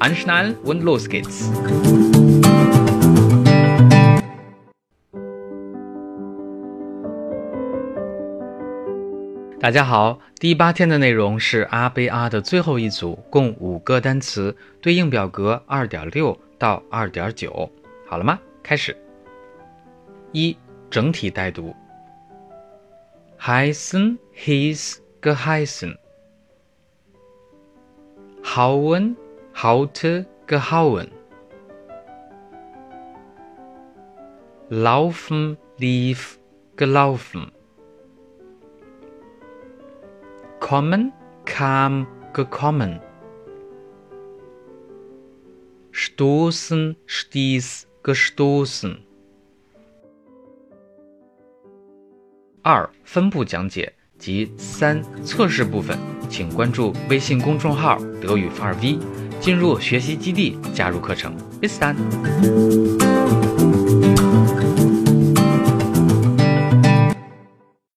Anschnallen und los geht's！大家好，第八天的内容是阿贝阿的最后一组，共五个单词，对应表格二点六到二点九。好了吗？开始。一整体带读：heißen, hieß, geheißen。hauen, haute, gehauen。laufen, lief, gelaufen。kommen, kam, gekommen. stoßen, stieß, gestoßen。二分布讲解及三测试部分，请关注微信公众号“德语范儿 V”， 进入学习基地，加入课程。Bis done.。